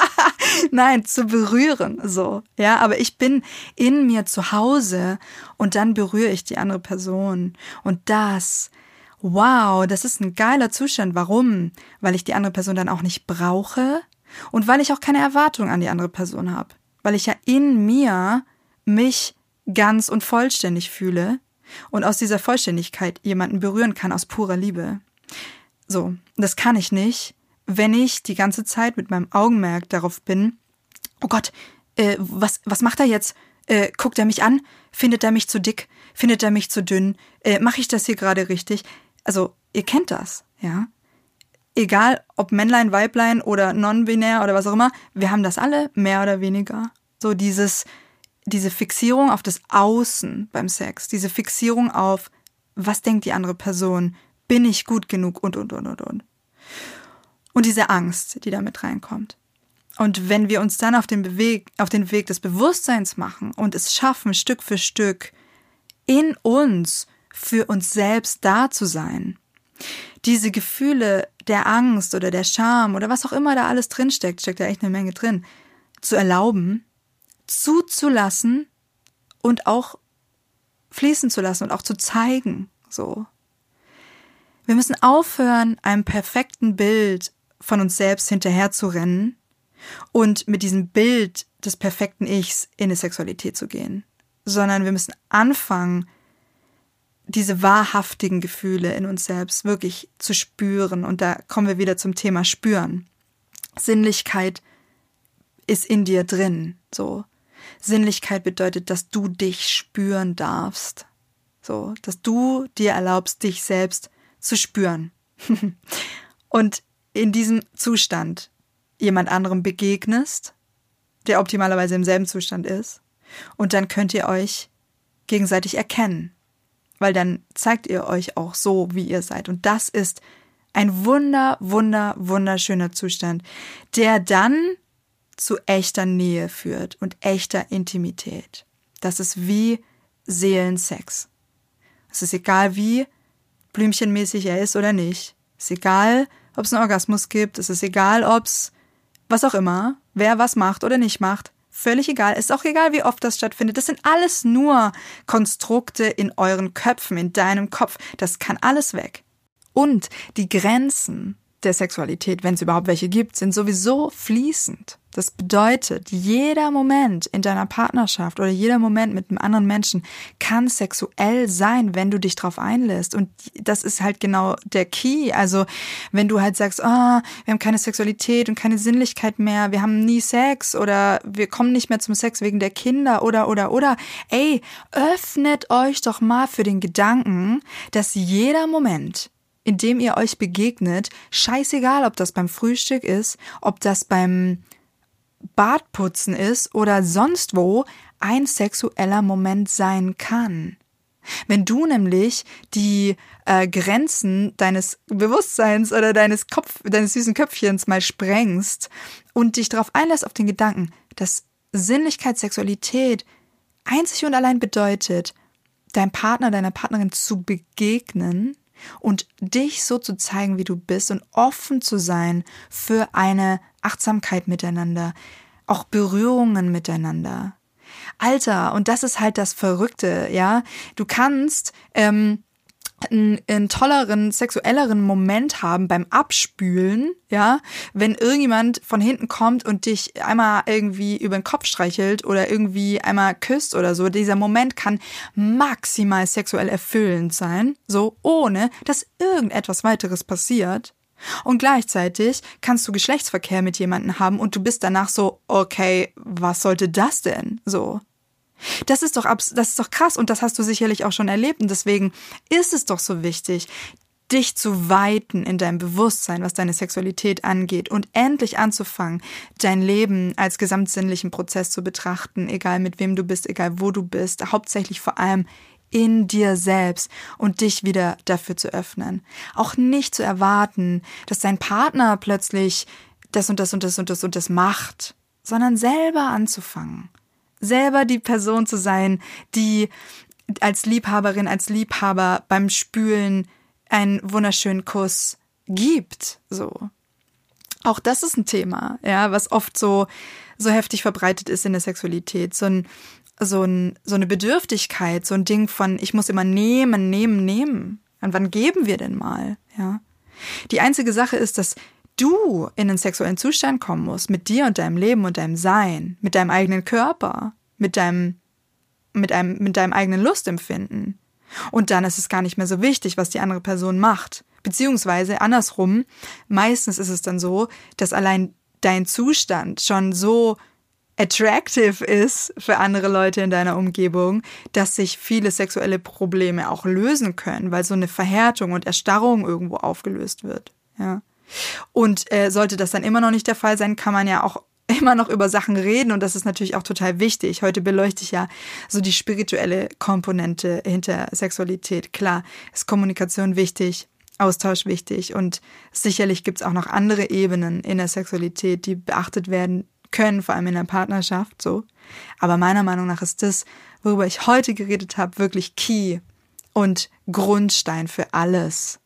Nein, zu berühren, so. Ja, aber ich bin in mir zu Hause und dann berühre ich die andere Person. Und das, wow, das ist ein geiler Zustand. Warum? Weil ich die andere Person dann auch nicht brauche und weil ich auch keine Erwartung an die andere Person habe. Weil ich ja in mir mich ganz und vollständig fühle und aus dieser Vollständigkeit jemanden berühren kann aus purer Liebe. So, das kann ich nicht, wenn ich die ganze Zeit mit meinem Augenmerk darauf bin, oh Gott, äh, was, was macht er jetzt? Äh, guckt er mich an? Findet er mich zu dick? Findet er mich zu dünn? Äh, Mache ich das hier gerade richtig? Also, ihr kennt das, ja? Egal ob Männlein, Weiblein oder non-binär oder was auch immer, wir haben das alle mehr oder weniger. So dieses, diese Fixierung auf das Außen beim Sex, diese Fixierung auf, was denkt die andere Person? Bin ich gut genug? Und, und, und, und, und. Und diese Angst, die damit reinkommt. Und wenn wir uns dann auf den, Beweg auf den Weg des Bewusstseins machen und es schaffen, Stück für Stück in uns für uns selbst da zu sein, diese Gefühle der Angst oder der Scham oder was auch immer da alles drinsteckt, steckt da echt eine Menge drin, zu erlauben, zuzulassen und auch fließen zu lassen und auch zu zeigen, so. Wir müssen aufhören, einem perfekten Bild von uns selbst hinterher zu rennen und mit diesem Bild des perfekten Ichs in die Sexualität zu gehen, sondern wir müssen anfangen, diese wahrhaftigen Gefühle in uns selbst wirklich zu spüren. Und da kommen wir wieder zum Thema Spüren. Sinnlichkeit ist in dir drin, so. Sinnlichkeit bedeutet, dass du dich spüren darfst. So, dass du dir erlaubst, dich selbst zu spüren. und in diesem Zustand jemand anderem begegnest, der optimalerweise im selben Zustand ist, und dann könnt ihr euch gegenseitig erkennen, weil dann zeigt ihr euch auch so, wie ihr seid. Und das ist ein wunder, wunder, wunderschöner Zustand, der dann zu echter Nähe führt und echter Intimität. Das ist wie Seelensex. Es ist egal, wie blümchenmäßig er ist oder nicht. Es ist egal, ob es einen Orgasmus gibt. Es ist egal, ob es was auch immer, wer was macht oder nicht macht. Völlig egal. Es ist auch egal, wie oft das stattfindet. Das sind alles nur Konstrukte in euren Köpfen, in deinem Kopf. Das kann alles weg. Und die Grenzen der Sexualität, wenn es überhaupt welche gibt, sind sowieso fließend. Das bedeutet, jeder Moment in deiner Partnerschaft oder jeder Moment mit einem anderen Menschen kann sexuell sein, wenn du dich drauf einlässt. Und das ist halt genau der Key. Also, wenn du halt sagst, oh, wir haben keine Sexualität und keine Sinnlichkeit mehr, wir haben nie Sex oder wir kommen nicht mehr zum Sex wegen der Kinder oder, oder, oder. Ey, öffnet euch doch mal für den Gedanken, dass jeder Moment, in dem ihr euch begegnet, scheißegal, ob das beim Frühstück ist, ob das beim Badputzen ist oder sonst wo ein sexueller Moment sein kann. Wenn du nämlich die äh, Grenzen deines Bewusstseins oder deines Kopf, deines süßen Köpfchens mal sprengst und dich darauf einlässt auf den Gedanken, dass Sinnlichkeit, Sexualität einzig und allein bedeutet, deinem Partner, deiner Partnerin zu begegnen und dich so zu zeigen, wie du bist und offen zu sein für eine Achtsamkeit miteinander, auch Berührungen miteinander. Alter, und das ist halt das Verrückte, ja. Du kannst ähm, einen, einen tolleren, sexuelleren Moment haben beim Abspülen, ja, wenn irgendjemand von hinten kommt und dich einmal irgendwie über den Kopf streichelt oder irgendwie einmal küsst oder so. Dieser Moment kann maximal sexuell erfüllend sein, so ohne dass irgendetwas weiteres passiert. Und gleichzeitig kannst du Geschlechtsverkehr mit jemandem haben und du bist danach so, okay, was sollte das denn? So. Das ist doch das ist doch krass und das hast du sicherlich auch schon erlebt und deswegen ist es doch so wichtig, dich zu weiten in deinem Bewusstsein, was deine Sexualität angeht und endlich anzufangen, dein Leben als gesamtsinnlichen Prozess zu betrachten, egal mit wem du bist, egal wo du bist, hauptsächlich vor allem in dir selbst und dich wieder dafür zu öffnen. Auch nicht zu erwarten, dass dein Partner plötzlich das und das und das und das und das macht, sondern selber anzufangen. Selber die Person zu sein, die als Liebhaberin, als Liebhaber beim Spülen einen wunderschönen Kuss gibt, so. Auch das ist ein Thema, ja, was oft so, so heftig verbreitet ist in der Sexualität. So ein, so ein, so eine Bedürftigkeit, so ein Ding von, ich muss immer nehmen, nehmen, nehmen. Und wann geben wir denn mal, ja? Die einzige Sache ist, dass du in einen sexuellen Zustand kommen musst, mit dir und deinem Leben und deinem Sein, mit deinem eigenen Körper, mit deinem, mit einem, mit deinem eigenen Lustempfinden. Und dann ist es gar nicht mehr so wichtig, was die andere Person macht. Beziehungsweise andersrum, meistens ist es dann so, dass allein dein Zustand schon so attractive ist für andere Leute in deiner Umgebung, dass sich viele sexuelle Probleme auch lösen können, weil so eine Verhärtung und Erstarrung irgendwo aufgelöst wird. Ja. Und äh, sollte das dann immer noch nicht der Fall sein, kann man ja auch immer noch über Sachen reden und das ist natürlich auch total wichtig. Heute beleuchte ich ja so die spirituelle Komponente hinter Sexualität. Klar, ist Kommunikation wichtig, Austausch wichtig und sicherlich gibt es auch noch andere Ebenen in der Sexualität, die beachtet werden können, vor allem in der Partnerschaft so. Aber meiner Meinung nach ist das, worüber ich heute geredet habe, wirklich Key und Grundstein für alles.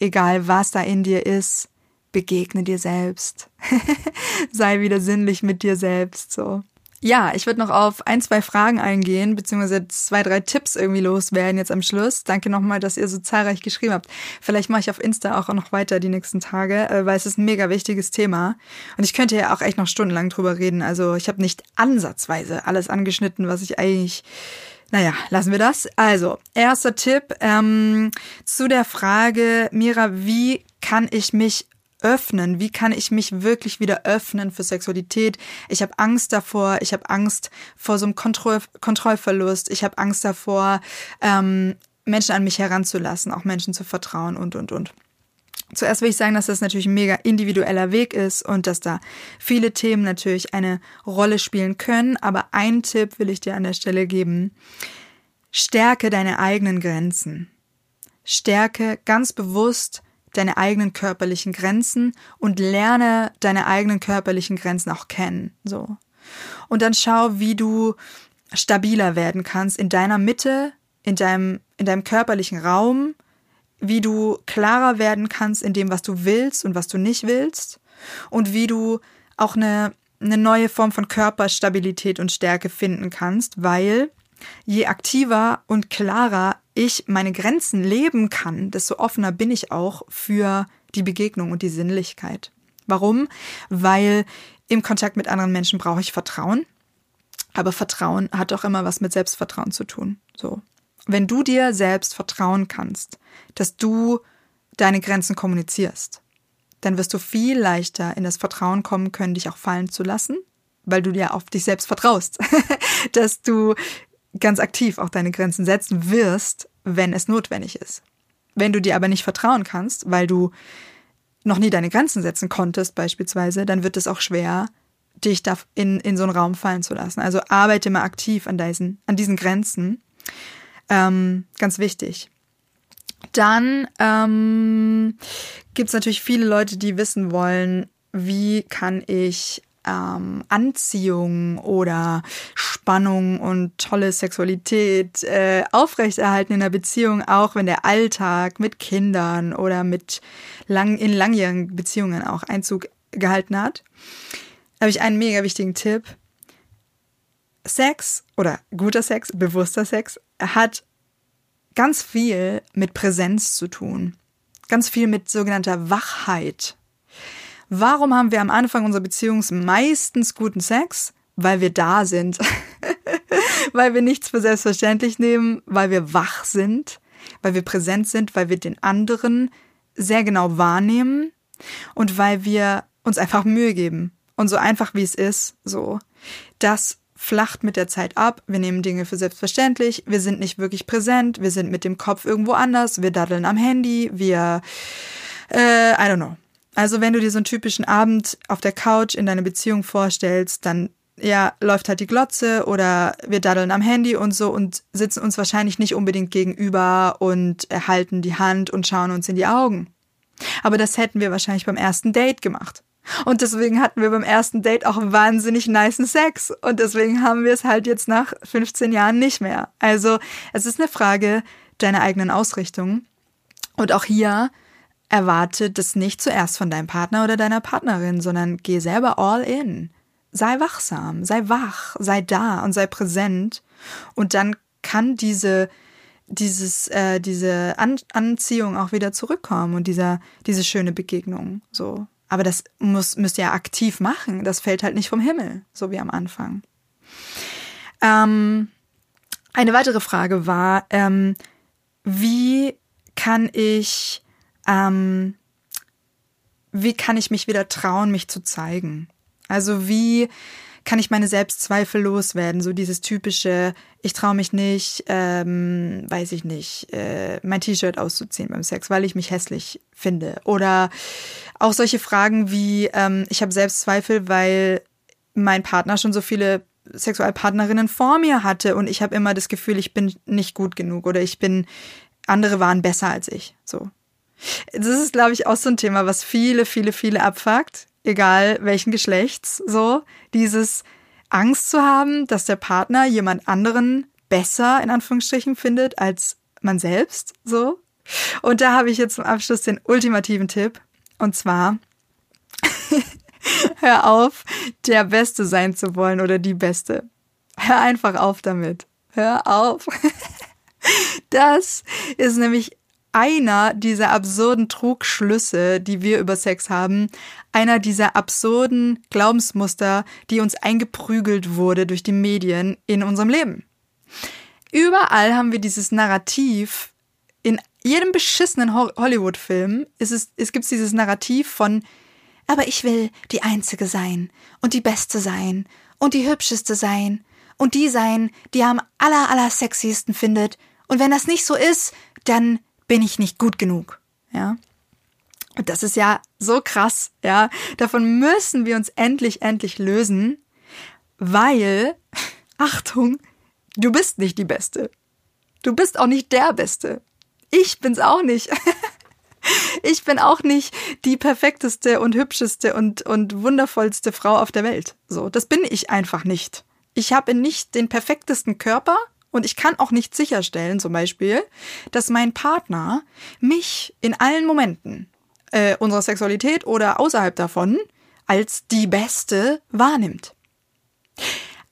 Egal was da in dir ist, begegne dir selbst. Sei wieder sinnlich mit dir selbst, so. Ja, ich würde noch auf ein, zwei Fragen eingehen, beziehungsweise zwei, drei Tipps irgendwie loswerden jetzt am Schluss. Danke nochmal, dass ihr so zahlreich geschrieben habt. Vielleicht mache ich auf Insta auch noch weiter die nächsten Tage, äh, weil es ist ein mega wichtiges Thema. Und ich könnte ja auch echt noch stundenlang drüber reden. Also ich habe nicht ansatzweise alles angeschnitten, was ich eigentlich naja, lassen wir das. Also, erster Tipp ähm, zu der Frage, Mira, wie kann ich mich öffnen? Wie kann ich mich wirklich wieder öffnen für Sexualität? Ich habe Angst davor, ich habe Angst vor so einem Kontroll Kontrollverlust, ich habe Angst davor, ähm, Menschen an mich heranzulassen, auch Menschen zu vertrauen und, und, und. Zuerst will ich sagen, dass das natürlich ein mega individueller Weg ist und dass da viele Themen natürlich eine Rolle spielen können. Aber einen Tipp will ich dir an der Stelle geben. Stärke deine eigenen Grenzen. Stärke ganz bewusst deine eigenen körperlichen Grenzen und lerne deine eigenen körperlichen Grenzen auch kennen, so. Und dann schau, wie du stabiler werden kannst in deiner Mitte, in deinem, in deinem körperlichen Raum, wie du klarer werden kannst in dem, was du willst und was du nicht willst und wie du auch eine, eine neue Form von Körperstabilität und Stärke finden kannst, weil je aktiver und klarer ich meine Grenzen leben kann, desto offener bin ich auch für die Begegnung und die Sinnlichkeit. Warum? Weil im Kontakt mit anderen Menschen brauche ich Vertrauen. Aber Vertrauen hat auch immer was mit Selbstvertrauen zu tun. So. Wenn du dir selbst vertrauen kannst, dass du deine Grenzen kommunizierst, dann wirst du viel leichter in das Vertrauen kommen können, dich auch fallen zu lassen, weil du dir auf dich selbst vertraust, dass du ganz aktiv auch deine Grenzen setzen wirst, wenn es notwendig ist. Wenn du dir aber nicht vertrauen kannst, weil du noch nie deine Grenzen setzen konntest, beispielsweise, dann wird es auch schwer, dich da in, in so einen Raum fallen zu lassen. Also arbeite mal aktiv an diesen, an diesen Grenzen. Ähm, ganz wichtig. Dann ähm, gibt es natürlich viele Leute, die wissen wollen, wie kann ich ähm, Anziehung oder Spannung und tolle Sexualität äh, aufrechterhalten in der Beziehung, auch wenn der Alltag mit Kindern oder mit lang, in langjährigen Beziehungen auch Einzug gehalten hat. Da habe ich einen mega wichtigen Tipp. Sex oder guter Sex, bewusster Sex hat ganz viel mit Präsenz zu tun. Ganz viel mit sogenannter Wachheit. Warum haben wir am Anfang unserer Beziehung meistens guten Sex? Weil wir da sind. weil wir nichts für selbstverständlich nehmen, weil wir wach sind, weil wir präsent sind, weil wir den anderen sehr genau wahrnehmen und weil wir uns einfach Mühe geben. Und so einfach wie es ist, so. Das flacht mit der Zeit ab. Wir nehmen Dinge für selbstverständlich. Wir sind nicht wirklich präsent. Wir sind mit dem Kopf irgendwo anders. Wir daddeln am Handy. Wir, äh, I don't know. Also wenn du dir so einen typischen Abend auf der Couch in deiner Beziehung vorstellst, dann ja, läuft halt die Glotze oder wir daddeln am Handy und so und sitzen uns wahrscheinlich nicht unbedingt gegenüber und erhalten die Hand und schauen uns in die Augen. Aber das hätten wir wahrscheinlich beim ersten Date gemacht. Und deswegen hatten wir beim ersten Date auch wahnsinnig niceen Sex. Und deswegen haben wir es halt jetzt nach 15 Jahren nicht mehr. Also es ist eine Frage deiner eigenen Ausrichtung. Und auch hier erwarte das nicht zuerst von deinem Partner oder deiner Partnerin, sondern geh selber all in. Sei wachsam, sei wach, sei da und sei präsent. Und dann kann diese dieses, äh, diese An Anziehung auch wieder zurückkommen und dieser, diese schöne Begegnung. So. Aber das muss, müsst ihr ja aktiv machen. Das fällt halt nicht vom Himmel, so wie am Anfang. Ähm, eine weitere Frage war, ähm, wie kann ich, ähm, wie kann ich mich wieder trauen, mich zu zeigen? Also wie kann ich meine Selbstzweifel loswerden? So dieses typische, ich traue mich nicht, ähm, weiß ich nicht, äh, mein T-Shirt auszuziehen beim Sex, weil ich mich hässlich finde. Oder auch solche Fragen wie, ähm, ich habe Selbstzweifel, weil mein Partner schon so viele Sexualpartnerinnen vor mir hatte und ich habe immer das Gefühl, ich bin nicht gut genug oder ich bin, andere waren besser als ich. So. Das ist, glaube ich, auch so ein Thema, was viele, viele, viele abfuckt egal welchen Geschlechts, so dieses Angst zu haben, dass der Partner jemand anderen besser in Anführungsstrichen findet als man selbst, so. Und da habe ich jetzt zum Abschluss den ultimativen Tipp und zwar hör auf, der Beste sein zu wollen oder die Beste. Hör einfach auf damit. Hör auf. Das ist nämlich einer dieser absurden Trugschlüsse, die wir über Sex haben, einer dieser absurden Glaubensmuster, die uns eingeprügelt wurde durch die Medien in unserem Leben. Überall haben wir dieses Narrativ, in jedem beschissenen Hollywood-Film ist es, es gibt dieses Narrativ von, aber ich will die Einzige sein und die Beste sein und die Hübscheste sein und die sein, die am aller, aller sexiesten findet. Und wenn das nicht so ist, dann bin ich nicht gut genug, ja. Und das ist ja so krass, ja. Davon müssen wir uns endlich, endlich lösen, weil, Achtung, du bist nicht die Beste. Du bist auch nicht der Beste. Ich bin's auch nicht. Ich bin auch nicht die perfekteste und hübscheste und, und wundervollste Frau auf der Welt. So, das bin ich einfach nicht. Ich habe nicht den perfektesten Körper, und ich kann auch nicht sicherstellen, zum Beispiel, dass mein Partner mich in allen Momenten äh, unserer Sexualität oder außerhalb davon als die Beste wahrnimmt.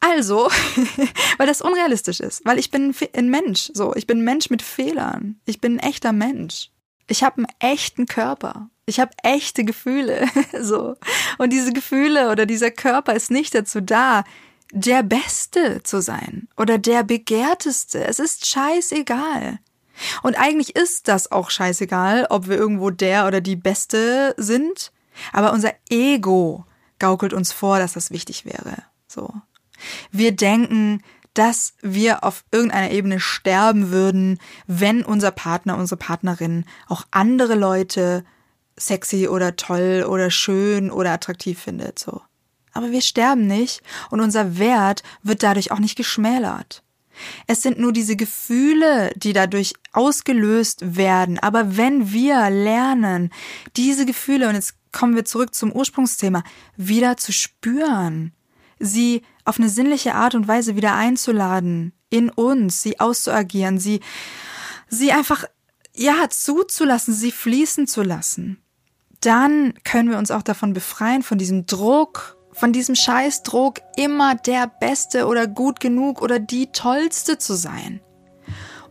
Also, weil das unrealistisch ist, weil ich bin ein Mensch, so, ich bin ein Mensch mit Fehlern. Ich bin ein echter Mensch. Ich habe einen echten Körper. Ich habe echte Gefühle, so. Und diese Gefühle oder dieser Körper ist nicht dazu da, der Beste zu sein oder der Begehrteste. Es ist scheißegal. Und eigentlich ist das auch scheißegal, ob wir irgendwo der oder die Beste sind. Aber unser Ego gaukelt uns vor, dass das wichtig wäre. So. Wir denken, dass wir auf irgendeiner Ebene sterben würden, wenn unser Partner, unsere Partnerin auch andere Leute sexy oder toll oder schön oder attraktiv findet, so aber wir sterben nicht und unser Wert wird dadurch auch nicht geschmälert. Es sind nur diese Gefühle, die dadurch ausgelöst werden. Aber wenn wir lernen, diese Gefühle, und jetzt kommen wir zurück zum Ursprungsthema, wieder zu spüren, sie auf eine sinnliche Art und Weise wieder einzuladen, in uns, sie auszuagieren, sie, sie einfach, ja, zuzulassen, sie fließen zu lassen, dann können wir uns auch davon befreien, von diesem Druck, von diesem Scheißdruck, immer der Beste oder gut genug oder die Tollste zu sein.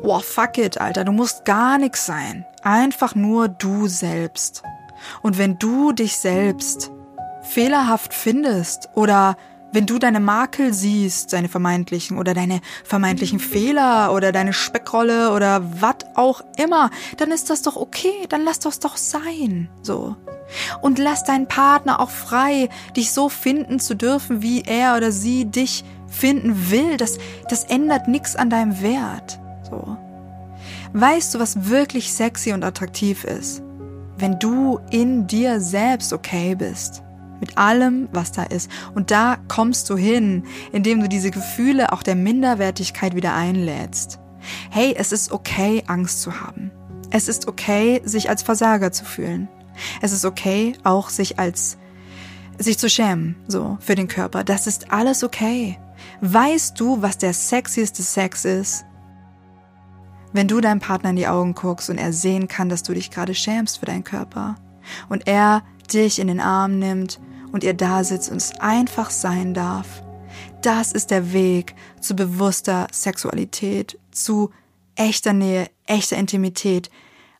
Boah, fuck it, Alter, du musst gar nix sein. Einfach nur du selbst. Und wenn du dich selbst fehlerhaft findest oder wenn du deine Makel siehst, deine vermeintlichen oder deine vermeintlichen Fehler oder deine Speckrolle oder was auch immer, dann ist das doch okay, dann lass das doch sein. So. Und lass deinen Partner auch frei, dich so finden zu dürfen, wie er oder sie dich finden will. Das, das ändert nichts an deinem Wert. So. Weißt du, was wirklich sexy und attraktiv ist? Wenn du in dir selbst okay bist. Mit allem, was da ist. Und da kommst du hin, indem du diese Gefühle auch der Minderwertigkeit wieder einlädst. Hey, es ist okay, Angst zu haben. Es ist okay, sich als Versager zu fühlen. Es ist okay, auch sich als sich zu schämen, so, für den Körper. Das ist alles okay. Weißt du, was der sexieste Sex ist? Wenn du deinem Partner in die Augen guckst und er sehen kann, dass du dich gerade schämst für deinen Körper und er dich in den Arm nimmt und ihr da sitzt und es einfach sein darf. Das ist der Weg zu bewusster Sexualität, zu echter Nähe, echter Intimität.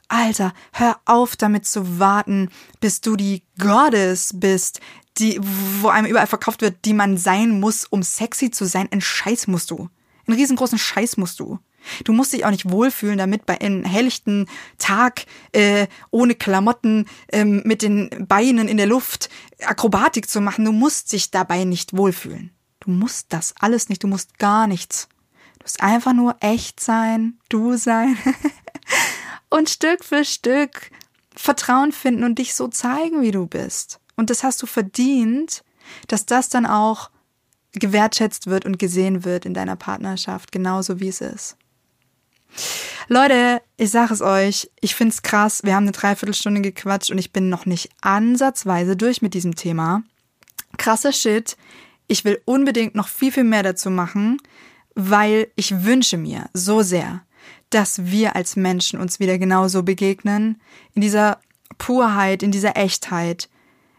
Alter, hör auf damit zu warten, bis du die Goddess bist, die, wo einem überall verkauft wird, die man sein muss, um sexy zu sein. Ein Scheiß musst du. Einen riesengroßen Scheiß musst du. Du musst dich auch nicht wohlfühlen, damit bei einem helllichten Tag äh, ohne Klamotten ähm, mit den Beinen in der Luft Akrobatik zu machen. Du musst dich dabei nicht wohlfühlen. Du musst das alles nicht. Du musst gar nichts. Du musst einfach nur echt sein, du sein und Stück für Stück Vertrauen finden und dich so zeigen, wie du bist. Und das hast du verdient, dass das dann auch gewertschätzt wird und gesehen wird in deiner Partnerschaft, genauso wie es ist. Leute, ich sage es euch, ich find's krass. Wir haben eine Dreiviertelstunde gequatscht und ich bin noch nicht ansatzweise durch mit diesem Thema. Krasser Shit. Ich will unbedingt noch viel, viel mehr dazu machen, weil ich wünsche mir so sehr, dass wir als Menschen uns wieder genauso begegnen, in dieser Purheit, in dieser Echtheit,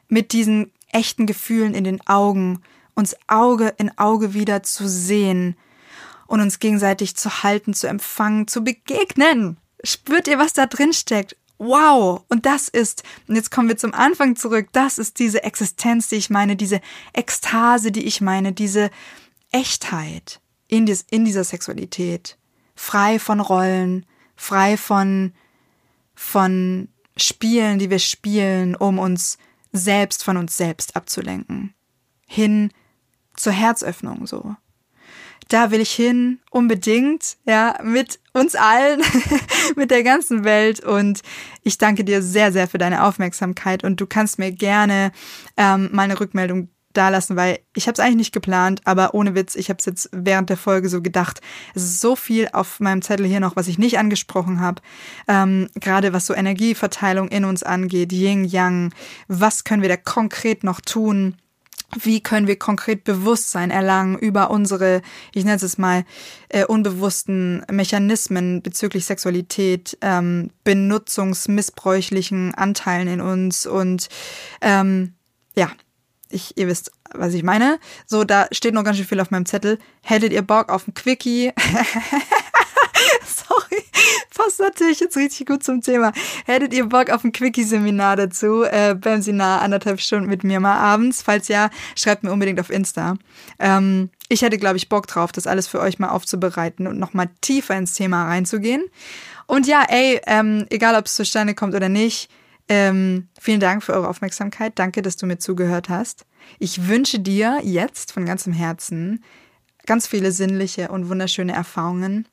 mit diesen echten Gefühlen in den Augen, uns Auge in Auge wieder zu sehen und uns gegenseitig zu halten, zu empfangen, zu begegnen. Spürt ihr, was da drin steckt? Wow! Und das ist, und jetzt kommen wir zum Anfang zurück, das ist diese Existenz, die ich meine, diese Ekstase, die ich meine, diese Echtheit in, dies, in dieser Sexualität. Frei von Rollen, frei von, von Spielen, die wir spielen, um uns selbst von uns selbst abzulenken. Hin zur Herzöffnung so. Da will ich hin, unbedingt, ja, mit uns allen, mit der ganzen Welt. Und ich danke dir sehr, sehr für deine Aufmerksamkeit. Und du kannst mir gerne ähm, mal eine Rückmeldung da lassen, weil ich habe es eigentlich nicht geplant, aber ohne Witz, ich habe es jetzt während der Folge so gedacht. Es ist so viel auf meinem Zettel hier noch, was ich nicht angesprochen habe. Ähm, Gerade was so Energieverteilung in uns angeht, Yin, Yang. Was können wir da konkret noch tun? Wie können wir konkret Bewusstsein erlangen über unsere, ich nenne es mal, äh, unbewussten Mechanismen bezüglich Sexualität, ähm, benutzungsmissbräuchlichen Anteilen in uns und ähm, ja, ich, ihr wisst, was ich meine. So, da steht noch ganz schön viel auf meinem Zettel. Hättet ihr Bock auf ein Quickie? Passt natürlich jetzt richtig gut zum Thema. Hättet ihr Bock auf ein Quickie-Seminar dazu? Äh, beim Seminar anderthalb Stunden mit mir mal abends. Falls ja, schreibt mir unbedingt auf Insta. Ähm, ich hätte, glaube ich, Bock drauf, das alles für euch mal aufzubereiten und nochmal tiefer ins Thema reinzugehen. Und ja, ey, ähm, egal ob es zustande kommt oder nicht, ähm, vielen Dank für eure Aufmerksamkeit. Danke, dass du mir zugehört hast. Ich wünsche dir jetzt von ganzem Herzen ganz viele sinnliche und wunderschöne Erfahrungen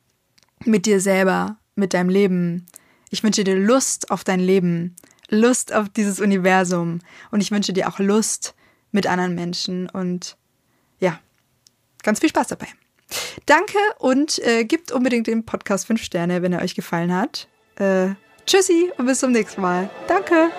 mit dir selber, mit deinem Leben. Ich wünsche dir Lust auf dein Leben, Lust auf dieses Universum und ich wünsche dir auch Lust mit anderen Menschen und ja, ganz viel Spaß dabei. Danke und äh, gebt unbedingt dem Podcast 5 Sterne, wenn er euch gefallen hat. Äh, Tschüssi und bis zum nächsten Mal. Danke.